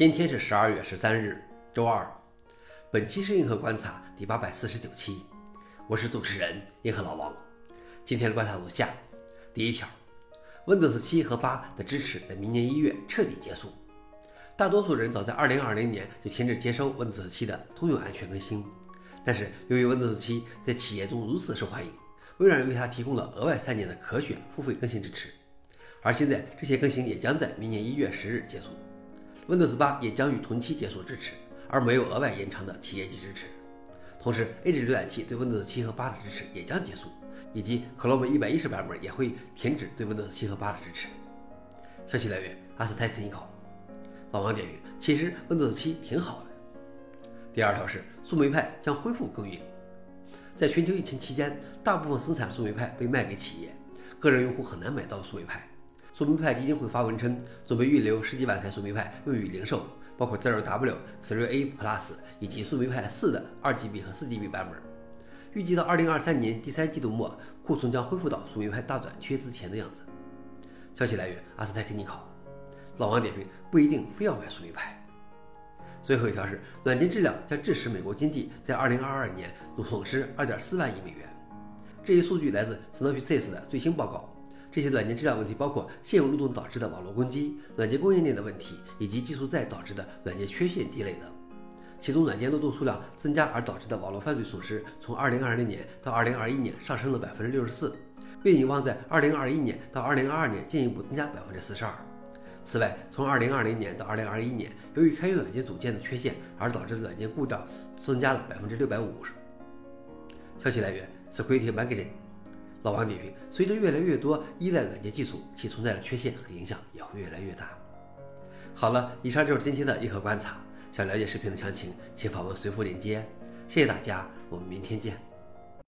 今天是十二月十三日，周二。本期是硬核观察第八百四十九期，我是主持人硬核老王。今天的观察如下：第一条，Windows 七和八的支持在明年一月彻底结束。大多数人早在二零二零年就停止接收 Windows 七的通用安全更新，但是由于 Windows 七在企业中如此受欢迎，微软为它提供了额外三年的可选付费更新支持，而现在这些更新也将在明年一月十日结束。Windows 8也将于同期结束支持，而没有额外延长的企业级支持。同时，Edge 浏览器对 Windows 7和8的支持也将结束，以及 Chrome 110版本也会停止对 Windows 7和8的支持。消息来源：阿斯泰克尼考。老王点评：其实 Windows 7挺好的。第二条是树莓派将恢复供应。在全球疫情期间，大部分生产树莓派被卖给企业，个人用户很难买到树莓派。苏明派基金会发文称，准备预留十几万台苏明派用于零售，包括 Zero W、Zero A Plus 以及苏明派四的二 GB 和四 GB 版本。预计到二零二三年第三季度末，库存将恢复到苏明派大短缺之前的样子。消息来源：阿斯泰克尼考。老王点评：不一定非要买苏明派。最后一条是，软件质量将致使美国经济在二零二二年损失二点四万亿美元。这一数据来自 Snopsys 的最新报告。这些软件质量问题包括现有漏洞导致的网络攻击、软件供应链的问题，以及技术债导致的软件缺陷积累等。其中，软件漏洞数量增加而导致的网络犯罪损失，从2020年到2021年上升了64%，并有望在2021年到2022年进一步增加42%。此外，从2020年到2021年，由于开源软件组件的缺陷而导致的软件故障增加了650%。消息来源：Security Magazine。老王点评：随着越来越多依赖软件技术，其存在的缺陷和影响也会越来越大。好了，以上就是今天的硬核观察。想了解视频的详情，请访问随附链接。谢谢大家，我们明天见。